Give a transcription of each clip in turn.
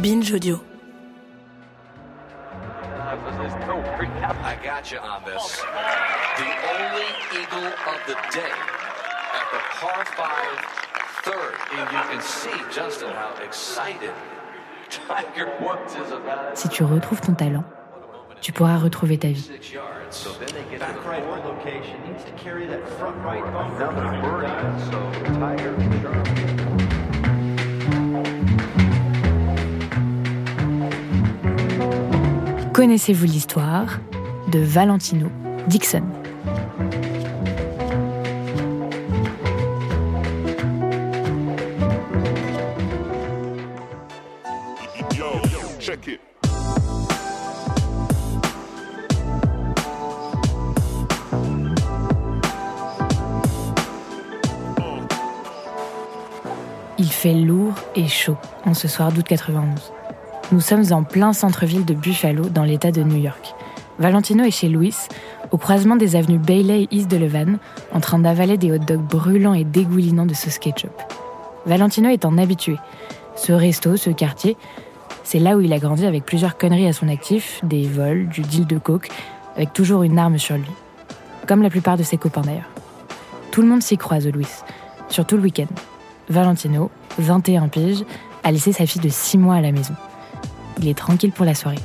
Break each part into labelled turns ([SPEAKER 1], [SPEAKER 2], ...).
[SPEAKER 1] Binge Audio.
[SPEAKER 2] I got you on this. The only eagle of the day at the par five third. And you can see, Justin, how excited Tiger Woods is about it.
[SPEAKER 3] Si tu retrouves ton talent, tu pourras retrouver ta vie. Connaissez-vous l'histoire de Valentino Dixon? Il fait lourd et chaud en ce soir d'août 91. Nous sommes en plein centre-ville de Buffalo, dans l'État de New York. Valentino est chez Louis, au croisement des avenues Bailey et East de Levan, en train d'avaler des hot dogs brûlants et dégoulinants de sauce ketchup. Valentino est un habitué. Ce resto, ce quartier, c'est là où il a grandi avec plusieurs conneries à son actif, des vols, du deal de coke, avec toujours une arme sur lui. Comme la plupart de ses copains d'ailleurs. Tout le monde s'y croise Louis, surtout le week-end. Valentino, 21 piges, a laissé sa fille de 6 mois à la maison. Il est tranquille pour la soirée.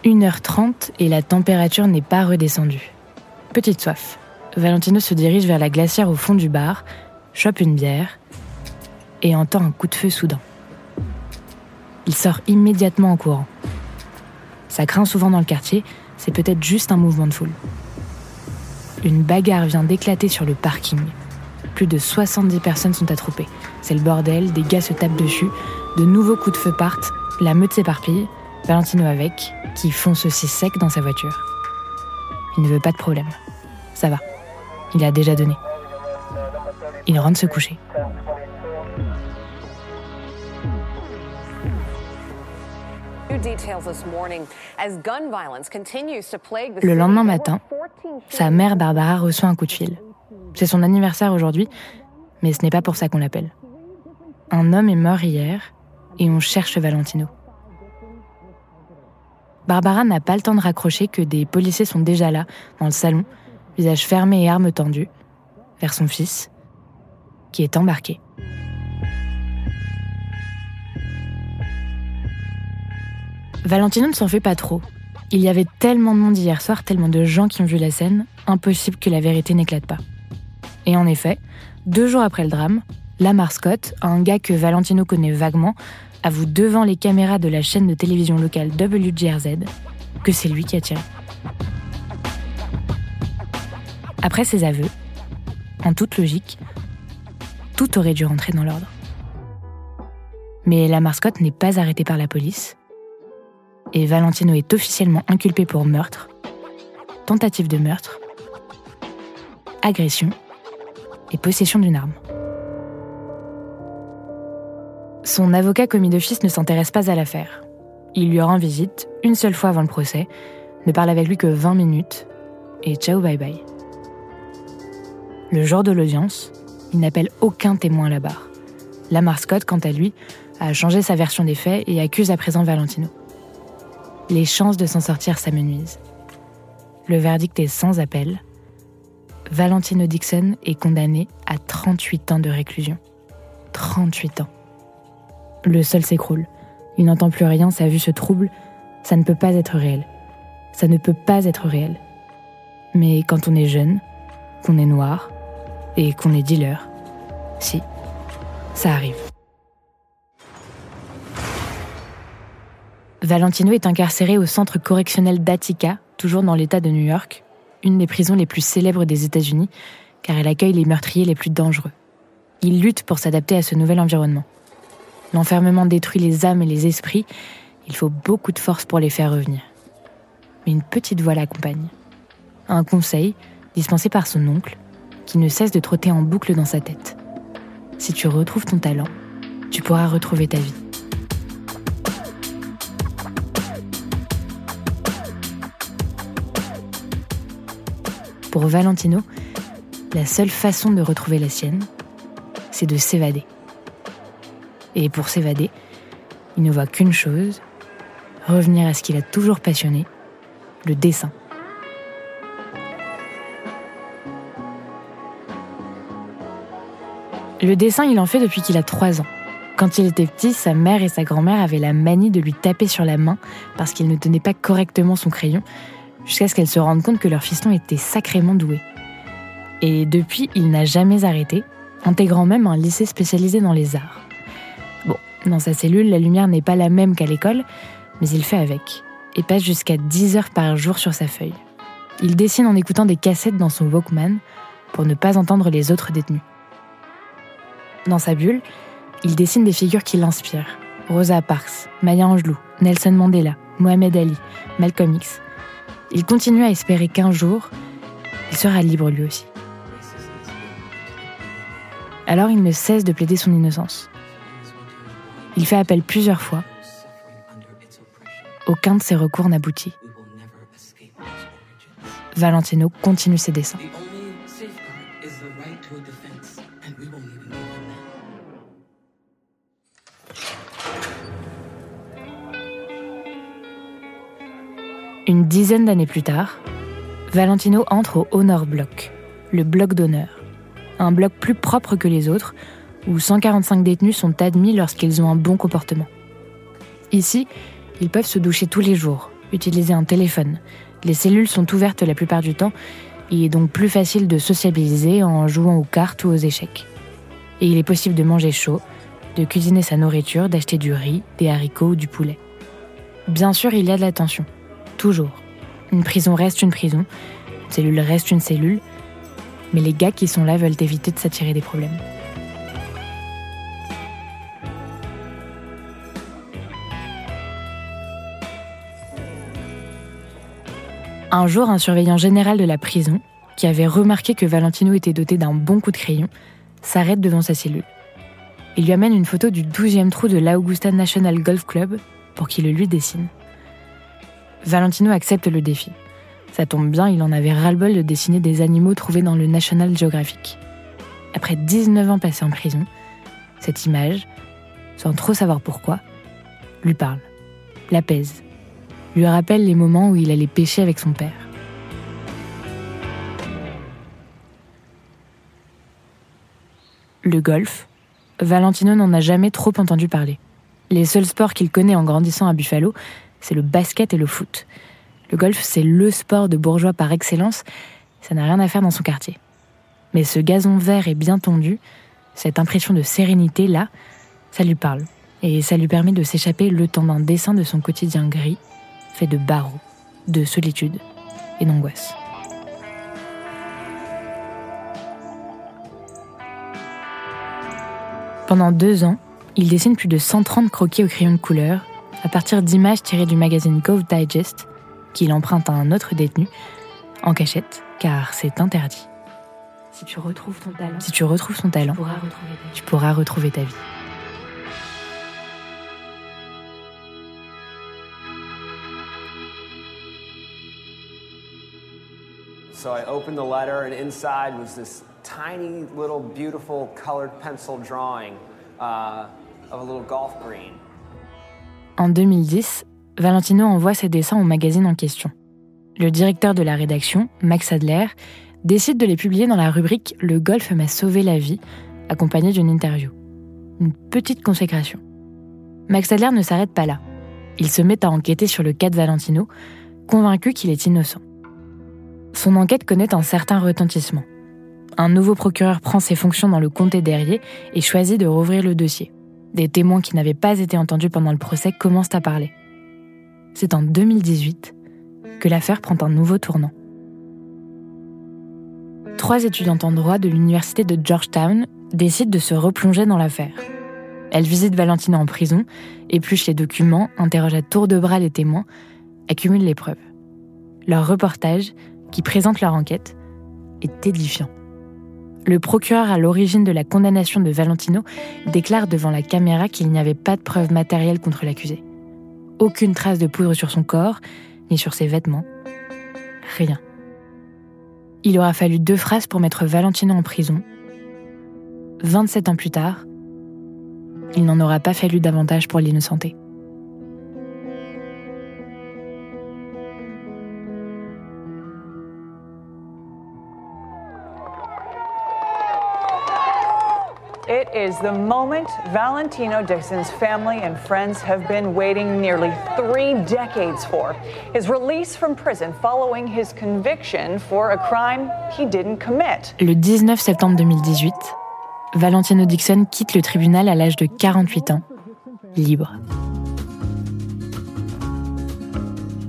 [SPEAKER 3] « 1h30 et la température n'est pas redescendue. Petite soif. Valentino se dirige vers la glacière au fond du bar, chope une bière et entend un coup de feu soudain. Il sort immédiatement en courant. Ça craint souvent dans le quartier, c'est peut-être juste un mouvement de foule. Une bagarre vient d'éclater sur le parking. Plus de 70 personnes sont attroupées. C'est le bordel, des gars se tapent dessus, de nouveaux coups de feu partent, la meute s'éparpille, Valentino avec, qui fonce aussi sec dans sa voiture. Il ne veut pas de problème. Ça va. Il a déjà donné. Il rentre se coucher. Le lendemain matin, sa mère Barbara reçoit un coup de fil. C'est son anniversaire aujourd'hui, mais ce n'est pas pour ça qu'on l'appelle. Un homme est mort hier et on cherche Valentino. Barbara n'a pas le temps de raccrocher que des policiers sont déjà là, dans le salon, visage fermé et armes tendues, vers son fils, qui est embarqué. Valentino ne s'en fait pas trop. Il y avait tellement de monde hier soir, tellement de gens qui ont vu la scène, impossible que la vérité n'éclate pas. Et en effet, deux jours après le drame, Lamar Scott, un gars que Valentino connaît vaguement, avoue devant les caméras de la chaîne de télévision locale WGRZ que c'est lui qui a tiré. Après ces aveux, en toute logique, tout aurait dû rentrer dans l'ordre. Mais Lamar Scott n'est pas arrêté par la police et Valentino est officiellement inculpé pour meurtre, tentative de meurtre, agression et possession d'une arme. Son avocat commis d'office ne s'intéresse pas à l'affaire. Il lui rend visite une seule fois avant le procès, ne parle avec lui que 20 minutes et ciao bye bye. Le jour de l'audience, il n'appelle aucun témoin à la barre. Lamar Scott, quant à lui, a changé sa version des faits et accuse à présent Valentino. Les chances de s'en sortir s'amenuisent. Le verdict est sans appel. Valentino Dixon est condamné à 38 ans de réclusion. 38 ans. Le sol s'écroule. Il n'entend plus rien, sa vue se trouble. Ça ne peut pas être réel. Ça ne peut pas être réel. Mais quand on est jeune, qu'on est noir et qu'on est dealer, si, ça arrive. Valentino est incarcéré au centre correctionnel d'Attica, toujours dans l'État de New York, une des prisons les plus célèbres des États-Unis, car elle accueille les meurtriers les plus dangereux. Il lutte pour s'adapter à ce nouvel environnement. L'enfermement détruit les âmes et les esprits, il faut beaucoup de force pour les faire revenir. Mais une petite voix l'accompagne. Un conseil, dispensé par son oncle, qui ne cesse de trotter en boucle dans sa tête. Si tu retrouves ton talent, tu pourras retrouver ta vie. Pour Valentino, la seule façon de retrouver la sienne, c'est de s'évader. Et pour s'évader, il ne voit qu'une chose, revenir à ce qu'il a toujours passionné, le dessin. Le dessin, il en fait depuis qu'il a 3 ans. Quand il était petit, sa mère et sa grand-mère avaient la manie de lui taper sur la main parce qu'il ne tenait pas correctement son crayon, jusqu'à ce qu'elle se rende compte que leur fiston était sacrément doué. Et depuis, il n'a jamais arrêté, intégrant même un lycée spécialisé dans les arts. Bon, dans sa cellule, la lumière n'est pas la même qu'à l'école, mais il fait avec, et passe jusqu'à 10 heures par jour sur sa feuille. Il dessine en écoutant des cassettes dans son Walkman pour ne pas entendre les autres détenus. Dans sa bulle, il dessine des figures qui l'inspirent. Rosa Parks, Maya Angelou, Nelson Mandela, Mohamed Ali, Malcolm X, il continue à espérer qu'un jour, il sera libre lui aussi. Alors il ne cesse de plaider son innocence. Il fait appel plusieurs fois. Aucun de ses recours n'aboutit. Valentino continue ses dessins. Une dizaine d'années plus tard, Valentino entre au Honor Block, le bloc d'honneur. Un bloc plus propre que les autres, où 145 détenus sont admis lorsqu'ils ont un bon comportement. Ici, ils peuvent se doucher tous les jours, utiliser un téléphone. Les cellules sont ouvertes la plupart du temps, il est donc plus facile de sociabiliser en jouant aux cartes ou aux échecs. Et il est possible de manger chaud, de cuisiner sa nourriture, d'acheter du riz, des haricots ou du poulet. Bien sûr, il y a de l'attention. Toujours. Une prison reste une prison, une cellule reste une cellule, mais les gars qui sont là veulent éviter de s'attirer des problèmes. Un jour, un surveillant général de la prison, qui avait remarqué que Valentino était doté d'un bon coup de crayon, s'arrête devant sa cellule. Il lui amène une photo du 12e trou de l'Augusta National Golf Club pour qu'il le lui dessine. Valentino accepte le défi. Ça tombe bien, il en avait ras-le-bol de dessiner des animaux trouvés dans le National Geographic. Après 19 ans passés en prison, cette image, sans trop savoir pourquoi, lui parle, l'apaise, lui rappelle les moments où il allait pêcher avec son père. Le golf, Valentino n'en a jamais trop entendu parler. Les seuls sports qu'il connaît en grandissant à Buffalo, c'est le basket et le foot. Le golf, c'est le sport de bourgeois par excellence, ça n'a rien à faire dans son quartier. Mais ce gazon vert et bien tendu, cette impression de sérénité là, ça lui parle. Et ça lui permet de s'échapper le temps d'un dessin de son quotidien gris, fait de barreaux, de solitude et d'angoisse. Pendant deux ans, il dessine plus de 130 croquis au crayon de couleur à partir d'images tirées du magazine Cove Digest, qu'il emprunte à un autre détenu, en cachette, car c'est interdit.
[SPEAKER 1] Si tu retrouves ton talent,
[SPEAKER 3] si tu retrouves ton talent,
[SPEAKER 1] tu pourras retrouver ta vie.
[SPEAKER 3] tu pourras retrouver ta vie.
[SPEAKER 4] So I opened the letter, and inside was this tiny little beautiful colored pencil drawing uh, of a little golf green.
[SPEAKER 3] En 2010, Valentino envoie ses dessins au magazine en question. Le directeur de la rédaction, Max Adler, décide de les publier dans la rubrique Le golf m'a sauvé la vie, accompagné d'une interview. Une petite consécration. Max Adler ne s'arrête pas là. Il se met à enquêter sur le cas de Valentino, convaincu qu'il est innocent. Son enquête connaît un certain retentissement. Un nouveau procureur prend ses fonctions dans le comté d'Errier et choisit de rouvrir le dossier. Des témoins qui n'avaient pas été entendus pendant le procès commencent à parler. c'est en 2018 que l'affaire prend un nouveau tournant. Trois étudiantes en droit de l'université de Georgetown décident de se replonger dans l'affaire. Elles visitent Valentino en prison, épluchent les documents, interrogent à tour de bras les témoins, accumulent les preuves. Leur reportage, qui présente leur enquête, est édifiant. Le procureur à l'origine de la condamnation de Valentino déclare devant la caméra qu'il n'y avait pas de preuves matérielles contre l'accusé. Aucune trace de poudre sur son corps, ni sur ses vêtements. Rien. Il aura fallu deux phrases pour mettre Valentino en prison. 27 ans plus tard, il n'en aura pas fallu davantage pour l'innocenter.
[SPEAKER 5] Is the moment Valentino Dixon's family and friends have been waiting nearly three decades release from prison following his conviction for a crime he didn't commit.
[SPEAKER 3] Le 19 septembre 2018, Valentino Dixon quitte le tribunal à l'âge de 48 ans, libre.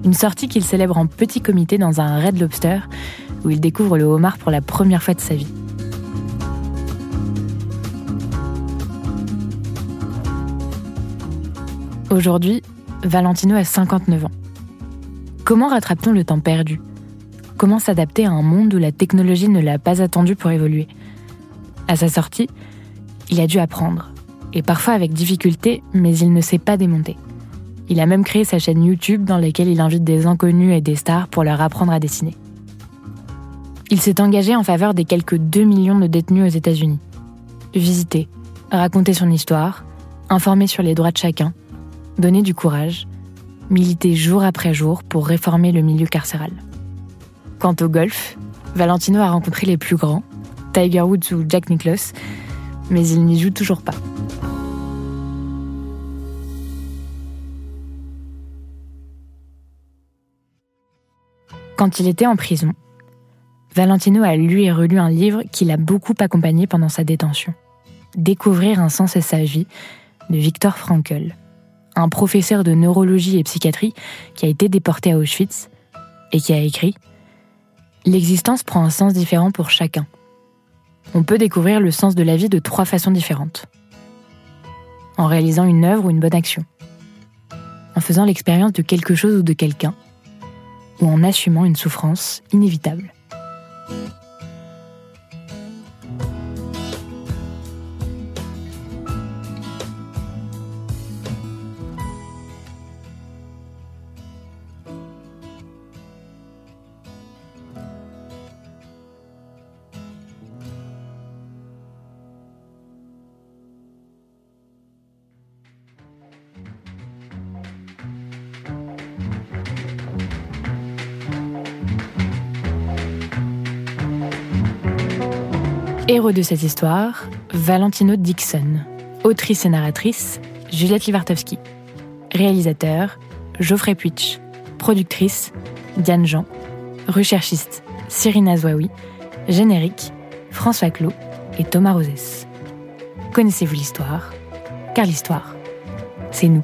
[SPEAKER 3] Une sortie qu'il célèbre en petit comité dans un Red Lobster où il découvre le homard pour la première fois de sa vie. Aujourd'hui, Valentino a 59 ans. Comment rattrape-t-on le temps perdu? Comment s'adapter à un monde où la technologie ne l'a pas attendu pour évoluer? À sa sortie, il a dû apprendre, et parfois avec difficulté, mais il ne s'est pas démonté. Il a même créé sa chaîne YouTube dans laquelle il invite des inconnus et des stars pour leur apprendre à dessiner. Il s'est engagé en faveur des quelques 2 millions de détenus aux États-Unis. Visiter, raconter son histoire, informer sur les droits de chacun, donner du courage, militer jour après jour pour réformer le milieu carcéral. Quant au golf, Valentino a rencontré les plus grands, Tiger Woods ou Jack Nicklaus, mais il n'y joue toujours pas. Quand il était en prison, Valentino a lu et relu un livre qui l'a beaucoup accompagné pendant sa détention. Découvrir un sens à sa vie de Viktor Frankl, un professeur de neurologie et psychiatrie qui a été déporté à Auschwitz et qui a écrit L'existence prend un sens différent pour chacun. On peut découvrir le sens de la vie de trois façons différentes. En réalisant une œuvre ou une bonne action. En faisant l'expérience de quelque chose ou de quelqu'un. Ou en assumant une souffrance inévitable. Héros de cette histoire, Valentino Dixon. Autrice et narratrice, Juliette Livartowski. Réalisateur, Geoffrey Puitch. Productrice, Diane Jean. Recherchiste, Cyrina Zouaoui. Générique, François Clot et Thomas Rosès. Connaissez-vous l'histoire? Car l'histoire, c'est nous.